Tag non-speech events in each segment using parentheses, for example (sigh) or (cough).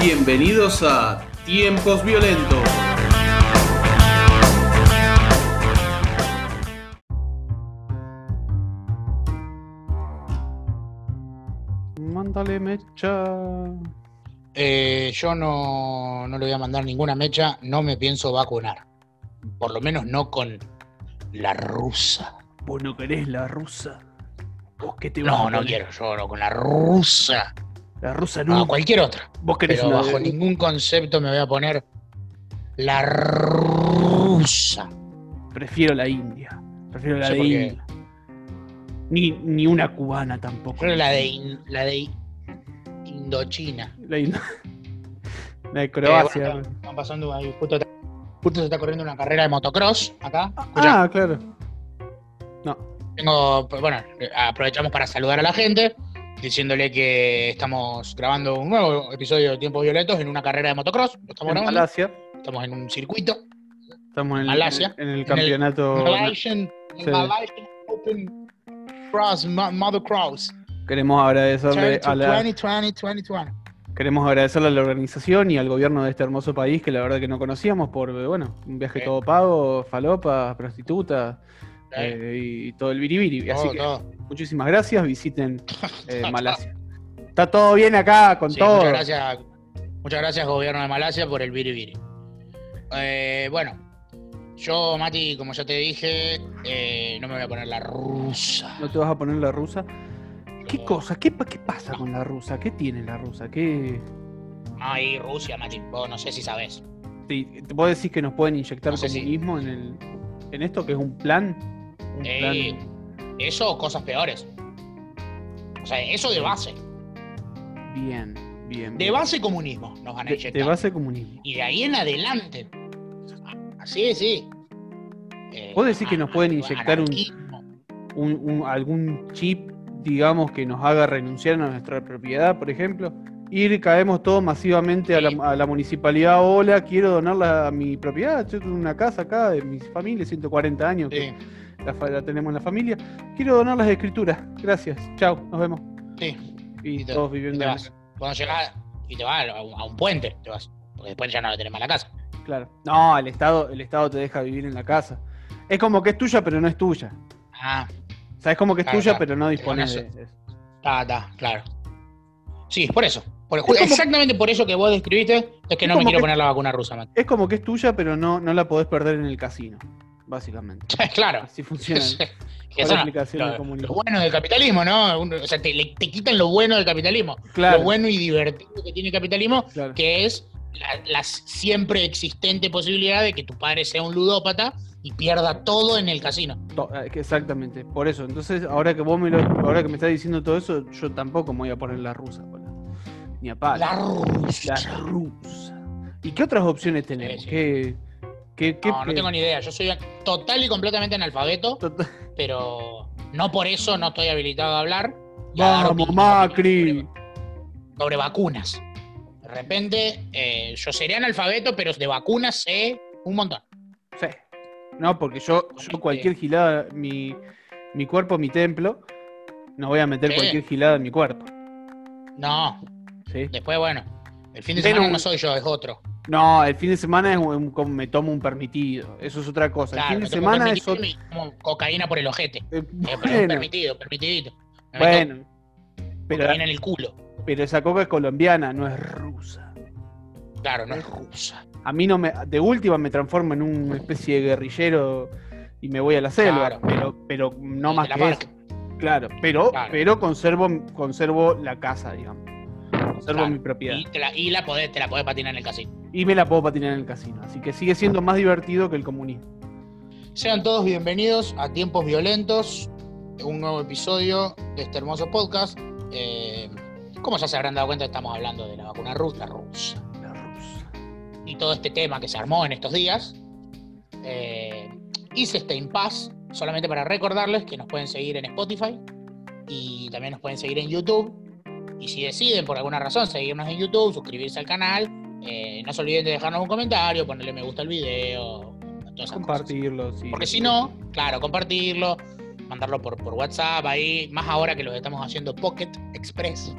Bienvenidos a Tiempos Violentos. Mándale mecha. Eh, yo no, no le voy a mandar ninguna mecha, no me pienso vacunar. Por lo menos no con la rusa. Vos no querés la rusa. Vos qué te vas No, a no quiero, yo no, con la rusa. La rusa No, no. cualquier otra. Vos querés Pero una bajo de- ningún concepto me voy a poner la rusa. Prefiero la India. Prefiero la de India. Ni, ni una cubana tampoco. La de, in- la de Indochina. (laughs) La, de Eh, Croacia. bueno, están pasando ahí, justo, justo se está corriendo una carrera de motocross acá. Escuchá, ah, claro. No. tengo, bueno, aprovechamos para saludar a la gente, diciéndole que estamos grabando un nuevo episodio de Tiempos Violentos en una carrera de motocross. Lo estamos En grabando. Malasia. Estamos en un circuito. Estamos en, Malasia. en el el campeonato. Malaysian, Sí. Malaysian Open Cross, Mo- Motocross. Queremos agradecerle a la, 2020, 2020. Queremos agradecerle a la organización y al gobierno de este hermoso país que la verdad que no conocíamos por, bueno, un viaje Sí. todo pago, falopa, prostituta Sí. eh, y todo el biribiri. Así que muchísimas gracias, visiten eh, (laughs) Malasia. Está todo bien acá con Sí, todo. Muchas gracias, muchas gracias, gobierno de Malasia, por el biribiri. Eh, bueno, yo, Mati, como ya te dije, eh, no me voy a poner la rusa. ¿No te vas a poner la rusa? ¿Qué cosa? ¿Qué, pa- ¿Qué pasa con la rusa? ¿Qué tiene la rusa? ¿Qué... Ay, Rusia, Mati, vos no sé si sabés. te- ¿Vos decís que nos pueden inyectar No sé si- comunismo en, el, en esto, que es un plan? Un Eh, plan Eso o cosas peores. O sea, eso de base. bien, bien. De base comunismo nos van a inyectar. de base comunismo. Y de ahí en adelante. Así, sí. Eh, ¿Vos decís que nos pueden inyectar un- un- algún chip, digamos, que nos haga renunciar a nuestra propiedad, por ejemplo. Ir, caemos todos masivamente a, la, a la municipalidad. Hola, quiero donarla a mi propiedad. Yo tengo una casa acá de mi familia, 140 años, que la, tenemos en la familia. Quiero donar las escrituras. Gracias. Chao, nos vemos. sí. Y, Y te- todos y viviendo. te en- vas. Cuando llegás y te vas a un, a un puente, te vas. Porque después ya no la tenés más la casa. Claro. No, el Estado, el Estado te deja vivir en la casa. Es como que es tuya, pero no es tuya. Ah, Es como que es Claro, tuya, claro. pero no dispones bueno, de eso. está, está, claro. Sí, por eso. Por- Es como- exactamente por eso que vos describiste, es que Es no me quiero que- poner la vacuna rusa, man. Es como que es tuya, pero no, no la podés perder en el casino. Básicamente. (laughs) claro. Así funciona. (laughs) Aplicación lo, lo bueno del capitalismo, ¿no? O sea, te, te quitan lo bueno del capitalismo. Claro, Lo bueno y divertido que tiene el capitalismo, claro. que es la, la siempre existente posibilidad de que tu padre sea un ludópata y pierda todo en el casino. Eh, Exactamente, por eso. Entonces, ahora que vos me lo, ahora que me estás diciendo todo eso, yo tampoco me voy a poner la rusa. Ni a palo. La rusa. La rusa. ¿Y qué otras opciones tenemos? Sí, sí. ¿Qué, qué, qué- No, no tengo ni idea. Yo soy total y completamente analfabeto, (laughs) pero no por eso no estoy habilitado a hablar. Vamos, Macri. Sobre, sobre vacunas. De repente, eh, yo sería analfabeto, pero de vacunas sé un montón. Sí. No, porque yo, yo cualquier gilada, mi, mi cuerpo, mi templo, no voy a meter Sí. cualquier gilada en mi cuerpo. No, ¿sí? después, bueno, el fin de semana no soy yo, es otro. No, el fin de semana es un- como me tomo un permitido. Eso es otra cosa. Claro, el fin de semana es otro. tomo cocaína por el ojete. eh, Eh, pero es bueno, permitido, permitidito. Me meto bueno. Pero, cocaína en el culo. pero esa coca es colombiana, no es rusa. Claro, no es rusa. A mí no me. De última me transformo en una especie de guerrillero y me voy a la selva. Claro. Pero, pero no más que eso. Claro, pero, Claro. pero conservo, conservo la casa, digamos. Conservo Claro. mi propiedad. Y, te la, y la podés, te la podés patinar en el casino. Y me la puedo patinar en el casino. Así que sigue siendo más divertido que el comunismo. Sean todos bienvenidos a Tiempos Violentos, un nuevo episodio de este hermoso podcast. Eh, como ya se habrán dado cuenta, estamos hablando de la vacuna rusa, rusa. La rusa. y todo este tema que se armó en estos días. Eh, hice este impasse solamente para recordarles que nos pueden seguir en Spotify y también nos pueden seguir en YouTube. Y si deciden por alguna razón seguirnos en YouTube, suscribirse al canal, eh, no se olviden de dejarnos un comentario, ponerle me gusta al video. Compartirlo, sí. Porque si no, claro, compartirlo, mandarlo por, por WhatsApp ahí, más ahora que lo estamos haciendo Pocket Express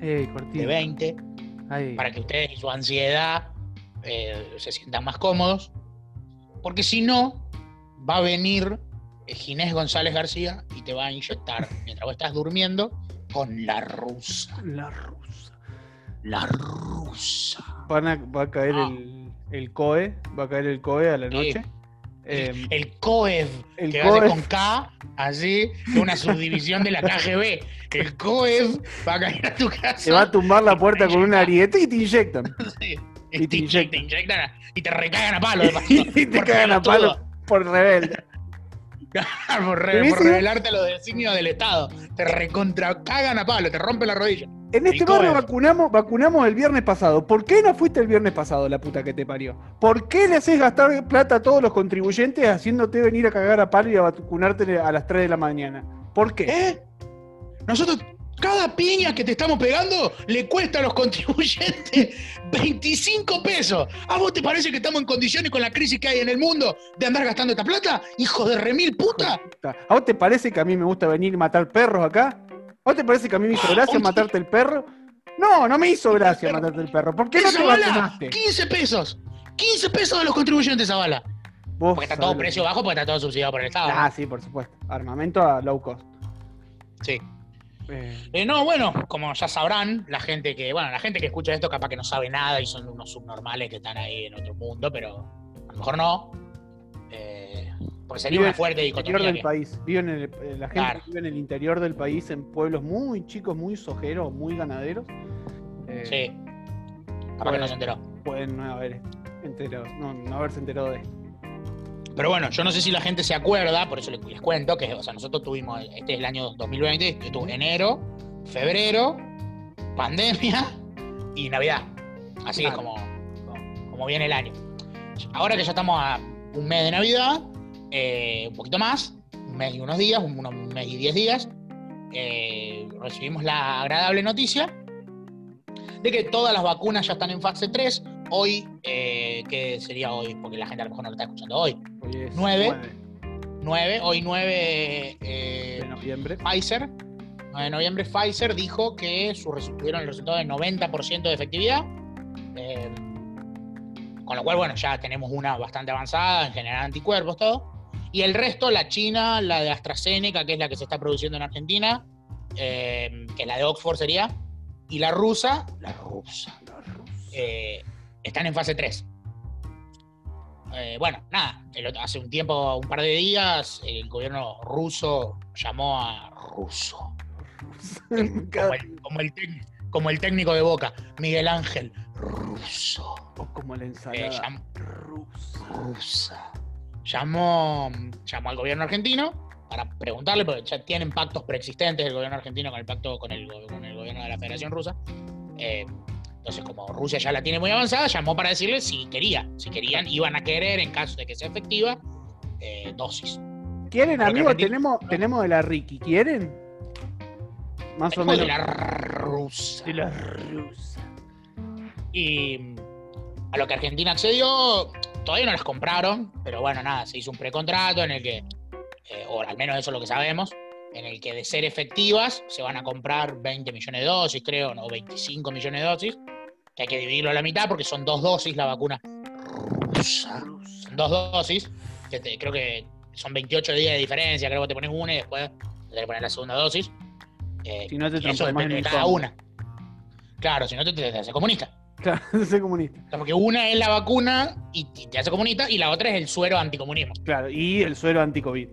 Ey, cortito. de 20, Ahí. para que ustedes y su ansiedad eh, se sientan más cómodos. Porque si no, va a venir eh, Ginés González García y te va a inyectar (laughs) mientras vos estás durmiendo con la rusa. La rusa. La rusa. Van a- va a caer Ah. el, el COE, va a caer el COE a la noche. Em, El COEV, el que va a ser COEV. con K, así, una subdivisión de la KGB. El COEV va a caer a tu casa. te va a tumbar la puerta con una ariete y te inyectan. (laughs) Sí. Y te te, inyectan. te inyectan a- y te recagan a palo. de (laughs) paso, y te cagan a palo por rebelde. (laughs) por, re- ¿Te por revelarte los designios del Estado. Te recontra cagan a palo, te rompen la rodilla. En este barrio vacunamos, vacunamos el viernes pasado. ¿Por qué no fuiste el viernes pasado, la puta que te parió? ¿Por qué le haces gastar plata a todos los contribuyentes haciéndote venir a cagar a palo y a vacunarte a las 3 de la mañana? ¿Por qué? ¿Eh? Nosotros, cada piña que te estamos pegando le cuesta a los contribuyentes (laughs) 25 pesos. ¿A vos te parece que estamos en condiciones con la crisis que hay en el mundo de andar gastando esta plata? ¡Hijo de remil puta! ¿A vos te parece que a mí me gusta venir y matar perros acá? ¿A vos te parece que a mí me hizo gracia ¿Un- matarte el perro? No, no me hizo gracia matarte el perro. ¿Por qué no ¡Esa te vacunaste? 15 pesos. 15 pesos de los contribuyentes esa bala. Porque está todo precio bajo porque está todo subsidiado por el Estado. Ah, sí, por supuesto. Armamento a low cost. Sí. Eh, Eh, no, bueno, como ya sabrán, la gente que, bueno, la gente que escucha esto capaz que no sabe nada y son unos subnormales que están ahí en otro mundo, pero a lo mejor no. Eh, porque sería Vive una fuerte el interior dicotomía. del país. Viven en el- eh, la gente Claro. vive en el interior del país, en pueblos muy chicos, muy sojeros, muy ganaderos. eh, Sí. Capaz que no se enteró. Pueden no haber enterado, no, no haberse enterado de esto. Pero bueno, yo no sé si la gente se acuerda, por eso les, les cuento que, o sea, nosotros tuvimos, este es el año 2020, estuvo enero, febrero, pandemia y Navidad. Así es Claro. como, como, como viene el año. Ahora que ya estamos a un mes de Navidad, eh, un poquito más, un mes y unos días, un, unos mes y diez días, eh, recibimos la agradable noticia de que todas las vacunas ya están en fase 3. Hoy, eh, que sería hoy, porque la gente a lo mejor no lo está escuchando hoy, Hoy es Nueve. 9 9, hoy 9 eh, de noviembre. Pfizer, 9 de noviembre, Pfizer dijo que su tuvieron el resultado de 90% de efectividad. eh, con lo cual, bueno, ya tenemos una bastante avanzada en generar anticuerpos, todo. Y el resto, la China, la de AstraZeneca, que es la que se está produciendo en Argentina, eh, que la de Oxford sería, y la rusa, la rusa, eh, están en fase 3. Eh, bueno, nada, hace un tiempo, un par de días, el gobierno ruso llamó a ruso, (laughs) como el, como el tec- como el técnico de Boca, Miguel Ángel, ruso, o como la eh, ensalada llam- rusa. rusa. Llamó, llamó al gobierno argentino para preguntarle, porque ya tienen pactos preexistentes del gobierno argentino con el pacto con el, con el gobierno de la Federación Rusa. Eh, entonces, como Rusia ya la tiene muy avanzada, llamó para decirle si quería, si querían, iban a querer, en caso de que sea efectiva, eh, dosis. ¿Quieren, Creo amigos? Tenemos, tenemos de la Ricky. ¿Quieren? Más o menos. de la rusa. de la rusa. Y a lo que Argentina accedió, todavía no las compraron, pero bueno, nada, se hizo un precontrato en el que, eh, o al menos eso es lo que sabemos, en el que de ser efectivas se van a comprar 20 millones de dosis, creo, o 25 millones de dosis, que hay que dividirlo a la mitad porque son dos dosis la vacuna rusa. Son dos dosis, que te- creo que son 28 días de diferencia, creo que te pones una y después te poner la segunda dosis. Eh, Si no te eso depende de cada una. Claro, si no te, te, te haces comunista. Claro, (laughs) soy comunista. O sea, porque una es la vacuna y, y te hace comunista y la otra es el suero anticomunismo. Claro, y el suero anti-COVID.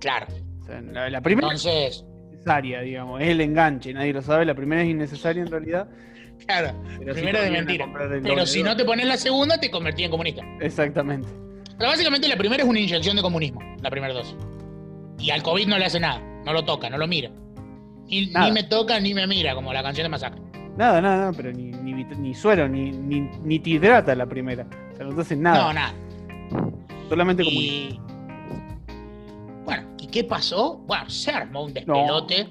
Claro. O sea, la, la primera Entonces, es necesaria, digamos, es el enganche, nadie lo sabe. La primera es innecesaria en realidad. claro. Pero Primera sí de mentira. Pero si no te pones la segunda, te convertís en comunista. Exactamente. Pero básicamente la primera es una inyección de comunismo, la primera dosis. Y al COVID no le hace nada, no lo toca, no lo mira. Ni, Nada. ni me toca ni me mira, como la canción de Masacre. Nada, nada, nada, pero ni, ni, ni suero, ni, ni, ni te hidrata la primera. O sea, no te nada. No, nada. Solamente como Y. Bueno, ¿y qué pasó? Bueno, se armó un despelote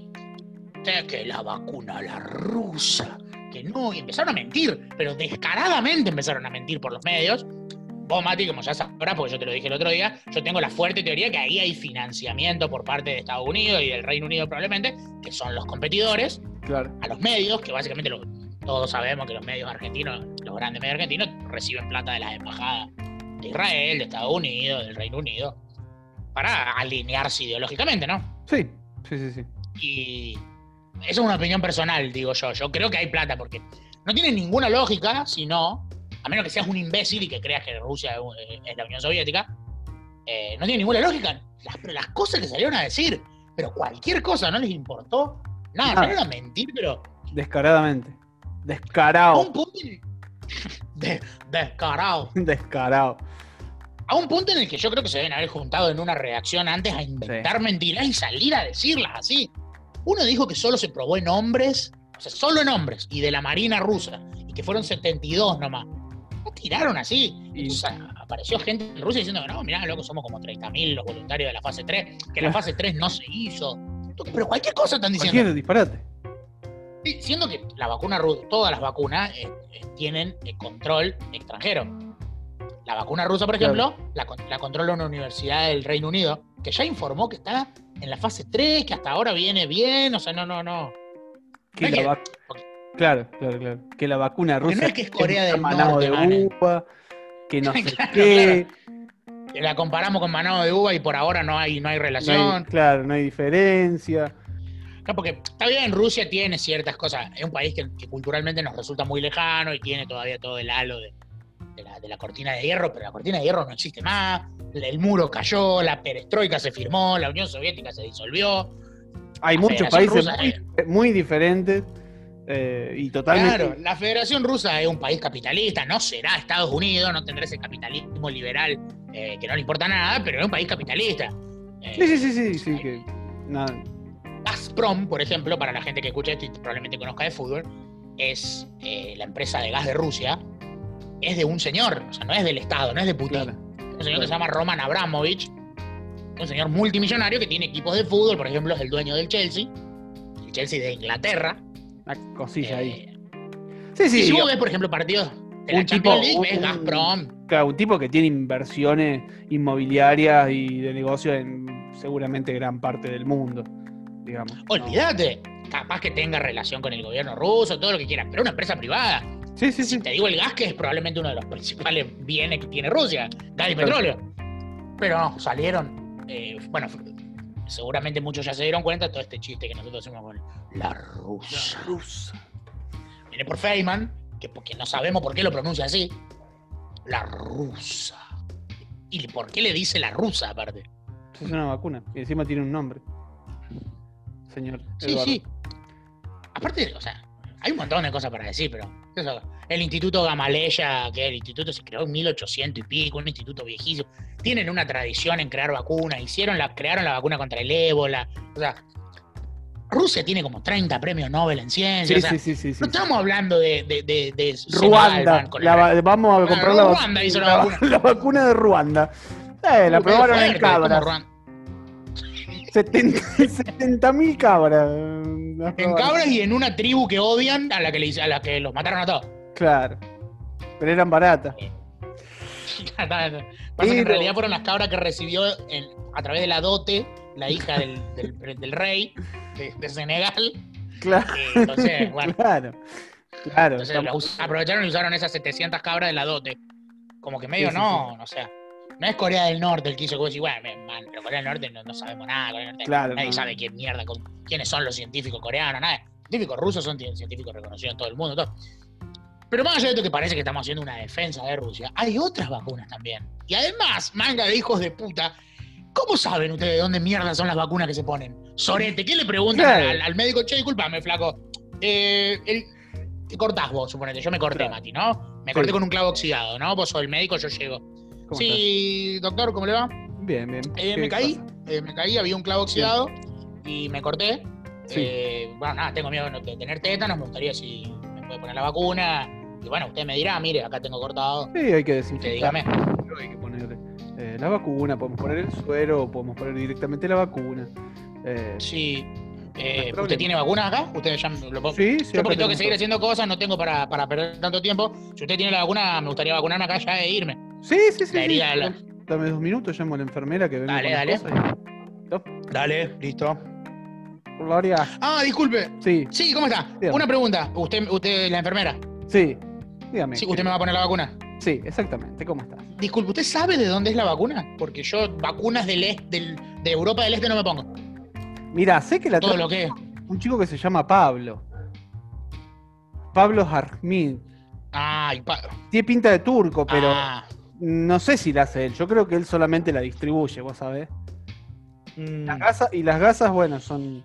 de que la vacuna, la rusa, que no, y empezaron a mentir, pero descaradamente empezaron a mentir por los medios. vos, Mati, como ya sabrás, porque yo te lo dije el otro día, yo tengo la fuerte teoría que ahí hay financiamiento por parte de Estados Unidos y del Reino Unido probablemente, que son los competidores, Claro. a los medios, que básicamente lo- todos sabemos que los medios argentinos, los grandes medios argentinos, reciben plata de las embajadas de Israel, de Estados Unidos, del Reino Unido, para alinearse ideológicamente, ¿no? Sí, sí, sí, sí. Y eso es una opinión personal, digo yo. Yo creo que hay plata porque no tiene ninguna lógica, si no, a menos que seas un imbécil y que creas que Rusia es es la Unión Soviética, eh, no tiene ninguna lógica. Las, las cosas que salieron a decir, pero cualquier cosa no les importó. Nada, Nada. salieron a mentir, pero Descaradamente. a Descarado. un punto. en- (laughs) de- descarado. (laughs) Descarado. A un punto en el que yo creo que se deben haber juntado en una reacción antes a inventar mentiras y salir a decirlas así. Uno dijo que solo se probó en hombres, o sea, solo en hombres, y de la Marina rusa, y que fueron 72 nomás. No tiraron así. Y- O sea, apareció gente en Rusia diciendo que no, mirá, loco, somos como 30.000 los voluntarios de la fase 3, que la fase 3 no se hizo. Pero cualquier cosa están diciendo. Cualquier disparate. Sí, Siendo que la vacuna rusa, todas las vacunas eh, eh, tienen eh, control extranjero. La vacuna rusa, por Claro. ejemplo, la, la controla una universidad del Reino Unido, que ya informó que está en la fase 3, que hasta ahora viene bien, o sea, no, no, no. Que la que- Claro, claro, claro. Que la vacuna rusa no es que es Corea del Norte, de uva, que no (laughs) sé Claro, qué. La comparamos con manado de uva y por ahora no hay, no hay no relación. claro, no hay diferencia. No, porque está bien, Rusia tiene ciertas cosas. Es un país que, que culturalmente nos resulta muy lejano y tiene todavía todo el halo de, de la, de la cortina de hierro, pero la cortina de hierro no existe más. El muro cayó, la perestroika se firmó, la Unión Soviética se disolvió. Hay muchos países Rusa, muy, muy diferentes eh, y totalmente. Claro, la Federación Rusa es un país capitalista, no será Estados Unidos, no tendrá ese capitalismo liberal eh, que no le importa nada, pero es un país capitalista. Eh, Sí, sí, sí, sí, sí, que. Gazprom, por ejemplo, para la gente que escucha esto y probablemente conozca de fútbol, es eh, la empresa de gas de Rusia, es de un señor, o sea, no es del Estado, no es de Putin. Claro. Es un señor que se llama Roman Abramovich, un señor multimillonario que tiene equipos de fútbol, por ejemplo, es el dueño del Chelsea, el Chelsea de Inglaterra. Una cosilla ahí. Eh, Sí, y sí. si vos ves, por ejemplo, partidos de la un Champions tipo- League, un- Gazprom. claro, un tipo que tiene inversiones inmobiliarias y de negocio en seguramente gran parte del mundo, digamos. ¿no? Olvídate, capaz que tenga relación con el gobierno ruso, todo lo que quieras, pero una empresa privada. Sí, sí, Si sí. te digo el gas, que es probablemente uno de los (laughs) principales bienes que tiene Rusia, gas y petróleo. Pero no, salieron. eh, bueno, seguramente muchos ya se dieron cuenta de todo este chiste que nosotros hacemos con la rusa. rusa. Viene por Feynman, que porque no sabemos por qué lo pronuncia así. La rusa. ¿Y por qué le dice la rusa aparte? Es una vacuna y encima tiene un nombre. Señor. Sí, Eduardo. sí. Aparte, o sea, hay un montón de cosas para decir, pero. eso, el Instituto Gamaleya, que el instituto se creó en 1800 y pico, un instituto viejísimo. Tienen una tradición en crear vacunas, hicieron la, crearon la vacuna contra el ébola. O sea, Rusia tiene como 30 premios Nobel en ciencia. Sí, o sea, sí, sí, no estamos hablando de, de, de, de Ruanda. La vamos a Bueno, comprar la, Ruanda hizo la la- vacuna. (laughs) la vacuna de Ruanda. Eh, la Uh, probaron en cabras. Ruanda. 70 (laughs) mil cabras. En cabras y en una tribu que odian a la que, le- a la que los mataron a todos. Claro. Pero eran baratas. (laughs) Pasa que en realidad fueron las cabras que recibió en- a través de la dote, la hija del, del- del rey de, de Senegal. Claro. Eh, entonces, (laughs) bueno, Claro. Claro. entonces estamos- aprovecharon y usaron esas 700 cabras de la dote. Como que medio Sí, sí, no, no sé. No es Corea del Norte el que hizo decís, bueno, man, pero Corea del Norte no, no sabemos nada. Corea del Norte, Claro, nadie no. sabe quién mierda, con- quiénes son los científicos coreanos, nada. Científicos rusos son científicos reconocidos en todo el mundo. Todo. Pero más allá de esto que parece que estamos haciendo una defensa de Rusia, hay otras vacunas también. Y además, manga de hijos de puta, ¿cómo saben ustedes de dónde mierda son las vacunas que se ponen? Sorete, ¿qué le preguntan Claro. al, al médico? Che, disculpame, flaco. Eh, el- te cortás vos, suponete. Yo me corté, Claro. Mati, ¿no? Me Sí. corté con un clavo oxidado, ¿no? Vos sos el médico, yo llego. ¿Cómo Sí, doctor, ¿cómo le va? Bien, bien. Eh, ¿Qué me caí, eh, me caí, había un clavo oxidado y me corté. Sí. Eh, bueno, nada, tengo miedo de tener tétanos, me gustaría si me puede poner la vacuna. Y bueno, usted me dirá, mire, acá tengo cortado. Sí, hay que Usted desinfectar. dígame. La vacuna, podemos poner el suero, o podemos poner directamente la vacuna. Eh, Sí. Eh, ¿Usted tiene vacuna acá? ¿Usted ya lo puedo- sí, sí. Yo porque tengo que seguir todo. haciendo cosas, no tengo para, para perder tanto tiempo. Si usted tiene la vacuna, me gustaría vacunarme acá ya e irme. Sí, sí, sí. Sí. la- Dame dos minutos, llamo a la enfermera que venga Dale, dale. Dale, listo. Gloria. Ah, disculpe. Sí, Sí, ¿cómo está? Una pregunta. ¿Usted, usted es la enfermera? sí. Dígame. Sí, ¿Usted me va a poner la vacuna? Sí, exactamente. ¿Cómo estás? Disculpe, ¿usted sabe de dónde es la vacuna? Porque yo vacunas del este, del, de Europa del Este no me pongo. Mira, sé que la Todo lo que es. un chico que se llama Pablo. Pablo Jarmid. Ay, pa- Tiene pinta de turco, pero Ah, no sé si la hace él. Yo creo que él solamente la distribuye, vos sabés. mm, Las gasas, y las gasas, bueno, son,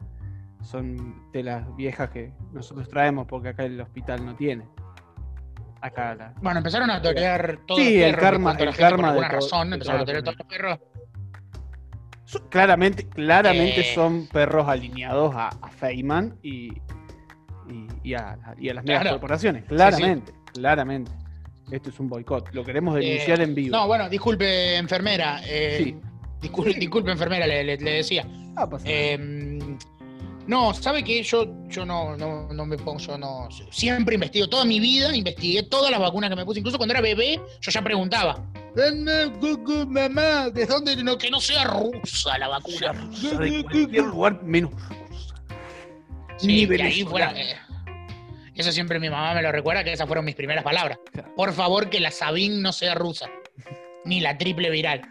son de las viejas que nosotros traemos porque acá el hospital no tiene. Acá. Bueno, empezaron a torear todos Sí, los el perros. karma- en cuanto a la el karma por de todo- razón, empezaron a torear todos los perros. claramente, claramente Eh. son perros alineados a, a Feynman y, y, y a, y a las megas Claro. corporaciones. Claramente, claramente. Esto es un boicot. Lo queremos denunciar Eh, en vivo. No, bueno, disculpe, enfermera. eh, Sí. disculpe, disculpe, enfermera, le, le- le decía. Ah. Eh, no, sabe que yo, yo no, no, no me pongo, yo no. Siempre investigo, toda mi vida investigué todas las vacunas que me puse. Incluso cuando era bebé, yo ya preguntaba. "Mamá, Gugu, mamá, ¿de dónde? No, que no sea rusa la vacuna. Rusa de cualquier lugar menos. Sí, Ni y ahí fuera. eh, eso siempre mi mamá me lo recuerda, que esas fueron mis primeras palabras. Por favor, que la Sabin no sea rusa. Ni la triple viral.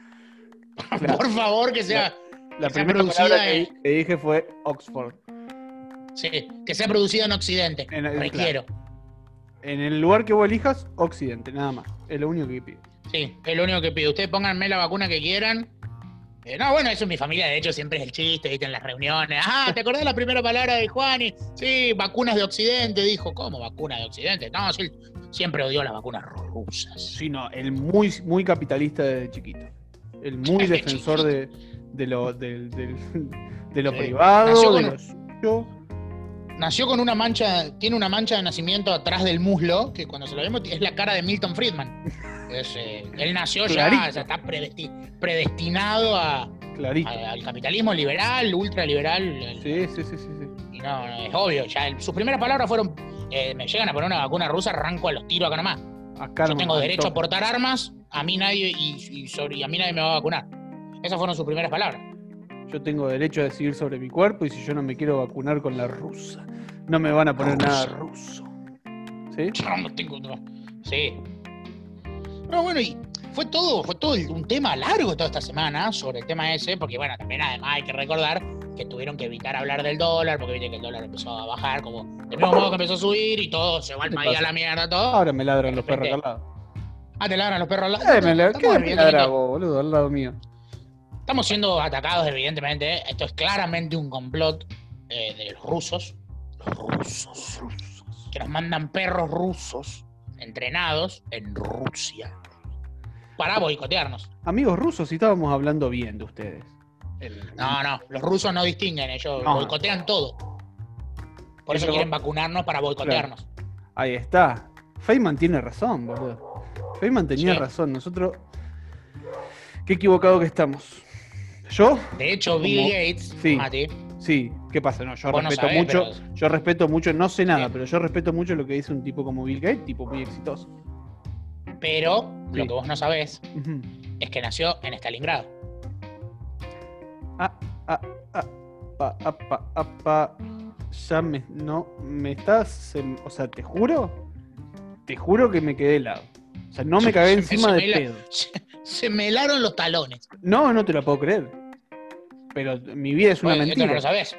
Por favor, que sea. La primera palabra que, dije fue Oxford. Sí, que sea producida en Occidente. En el- Requiero. En el lugar que vos elijas, Occidente, nada más. Es lo único que pido. Sí, es lo único que pido. Ustedes pónganme la vacuna que quieran. Eh, no, bueno, eso en mi familia, de hecho, siempre es el chiste, ¿viste? En las reuniones. Ah, ¿te acordás la primera palabra de Juani? Sí, vacunas de Occidente, dijo. ¿Cómo vacunas de Occidente? No, sí, siempre odió las vacunas rusas. Sí, no, el muy, muy capitalista desde chiquito. El muy (laughs) defensor de, de lo, de lo Sí. privado, Nació de con- lo suyo. Nació con una mancha, tiene una mancha de nacimiento atrás del muslo, que cuando se lo vemos es la cara de Milton Friedman. Es, eh, él nació ya, ya está predesti- predestinado a- al capitalismo liberal, ultraliberal. el- Sí, sí, sí, sí. sí. Y no, no, es obvio. Ya el- sus primeras palabras fueron: eh, me llegan a poner una vacuna rusa, arranco a los tiros acá nomás. Acá Yo tengo derecho a portar armas, a mí nadie y, y sobre- y a mí nadie me va a vacunar. Esas fueron sus primeras palabras. Yo tengo derecho a decidir sobre mi cuerpo y si yo no me quiero vacunar con la rusa, no me van a poner nada ruso. ¿Sí? Yo no tengo. no. Sí. No, bueno, y fue todo, fue todo un tema largo toda esta semana sobre el tema ese, porque bueno, también además hay que recordar que tuvieron que evitar hablar del dólar, porque viste que el dólar empezó a bajar, como del mismo modo que empezó a subir y todo, se va ¿Qué país a la mierda, todo. Ahora me ladran los perros al lado. Ah, te ladran los perros al lado. Eh, ¿Qué me ladra vos, boludo? Al lado mío. Estamos siendo atacados, evidentemente. Esto es claramente un complot eh, de los rusos. Los rusos. Que nos mandan perros rusos entrenados en Rusia para boicotearnos. Amigos rusos, si estábamos hablando bien de ustedes. El- No, no, los rusos no distinguen, ellos No. boicotean todo. Por eso quieren vacunarnos para boicotearnos. Ahí está. Feynman tiene razón, boludo. Feynman tenía Sí. razón. Nosotros. Qué equivocado que estamos. ¿Yo? De hecho, Bill Gates, Sí. Mati, Sí. ¿Qué pasa? No, yo no respeto sabés, mucho. pero- Yo respeto mucho, no sé nada, Sí. pero yo respeto mucho lo que dice un tipo como Bill Gates, tipo muy exitoso. pero Sí. lo que vos no sabés es que nació en Stalingrado. Ah, ah, ah, pa, ah, pa, ah, pa. Ya me. No, me estás. em, o sea, te juro. Te juro que me quedé helado. O sea, no me cagué (laughs) encima de pedo. (laughs) Se, se me helaron los talones. No, no te lo puedo creer. Pero mi vida es una esto no mentira. lo sabés.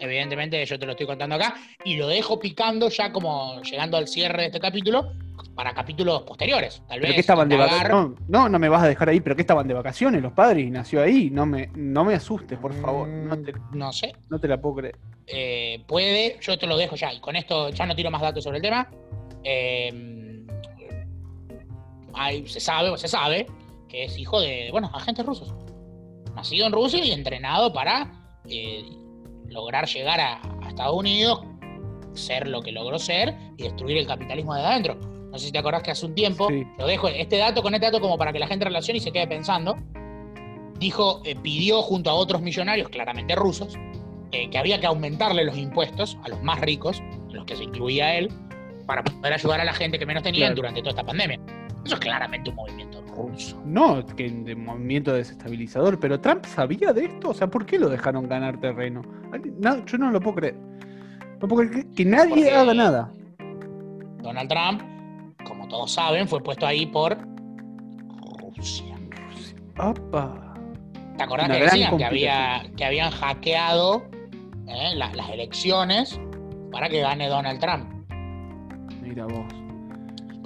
Evidentemente yo te lo estoy contando acá y lo dejo picando ya como llegando al cierre de este capítulo para capítulos posteriores. Tal ¿Pero vez. qué estaban de vacaciones? No, no, no me vas a dejar ahí, pero ¿qué estaban de vacaciones los padres y nació ahí? No me, no me asustes, por favor. No te, Mm, No sé. no te la puedo creer. Eh, puede, yo te lo dejo ya. Y con esto ya no tiro más datos sobre el tema. Eh, hay- se sabe, se sabe que es hijo de, bueno, agentes rusos. Nacido en Rusia y entrenado para eh, lograr llegar a, a Estados Unidos, ser lo que logró ser y destruir el capitalismo de adentro. No sé si te acordás que hace un tiempo, Sí. lo dejo, este dato con este dato como para que la gente relacione y se quede pensando. Dijo, eh, pidió junto a otros millonarios, claramente rusos, eh, que había que aumentarle los impuestos a los más ricos, en los que se incluía él, para poder ayudar a la gente que menos tenían Claro. durante toda esta pandemia. Eso es claramente un movimiento ruso. No, que de movimiento desestabilizador, pero Trump sabía de esto, o sea, ¿por qué lo dejaron ganar terreno? No, yo no lo puedo creer. No puedo creer que, nadie Porque- haga nada. Donald Trump, como todos saben, fue puesto ahí por Rusia. Opa. ¿Te acordás Una que decían que, había, que habían hackeado eh, la- las elecciones para que gane Donald Trump? Mira vos.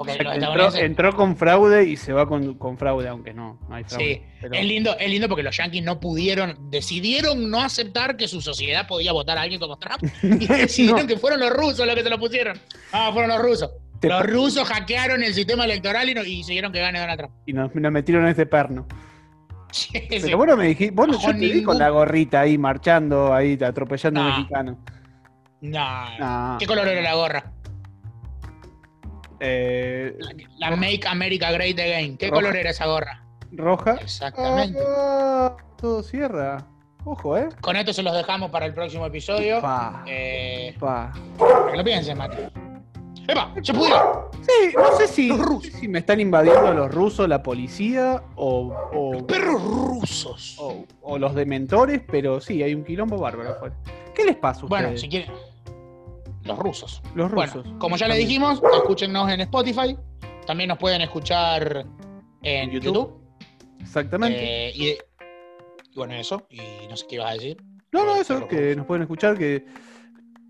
Porque Entró, con fraude y se va con, con fraude, aunque no, no hay fraude. Sí, pero- es lindo, es lindo porque los yankees no pudieron, decidieron no aceptar que su sociedad podía votar a alguien como Trump (laughs) y decidieron No. que fueron los rusos los que se lo pusieron. Ah, fueron los rusos. Te- Los rusos hackearon el sistema electoral y, no- y siguieron que gane Donald Trump. Y nos, nos metieron en este perno. Sí, Pero sí. vos no me dijiste, vos no- yo te vi con ningún- la gorrita ahí marchando, ahí atropellando a Nah. mexicanos. No. ¿Qué color era la gorra? Eh, La, la Make America Great Again. ¿Qué Roja. color era esa gorra? roja. Exactamente. Ah, todo cierra. Ojo, ¿eh? Con esto se los dejamos para el próximo episodio. Pa, Eh, pa. para que lo piensen, Mati. ¡Epa! ¡Se pudrió! Sí, no sé si, Los no rusos. sé si me están invadiendo los rusos, la policía o, o, Perros rusos. o- o los dementores, pero sí, hay un quilombo bárbaro afuera. ¿Qué les pasa a ustedes? Bueno, si quieren. Los rusos. Los Bueno, rusos. como ya les También. dijimos, escúchenos en Spotify. También nos pueden escuchar en YouTube. YouTube. Exactamente. Eh, y, y bueno, eso. Y no sé qué ibas a decir. no, no, eh, eso, que rusos. nos pueden escuchar, que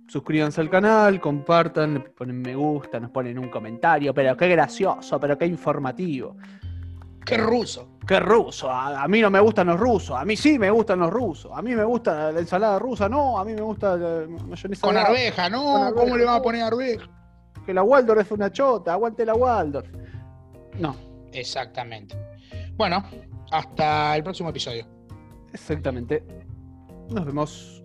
suscríbanse al canal, compartan, le ponen me gusta, nos ponen un comentario, pero qué gracioso, pero qué informativo. ¡Qué ruso! Qué ruso, a, a mí no me gustan los rusos, a mí sí me gustan los rusos, a mí me gusta la ensalada rusa, no, a mí me gusta la mayonesa Con arveja, ¿no? Con arveja, ¿Cómo le van a poner arveja? que la Waldorf es una chota, aguante la Waldorf. No, Exactamente. Bueno, hasta el próximo episodio. exactamente. Nos vemos.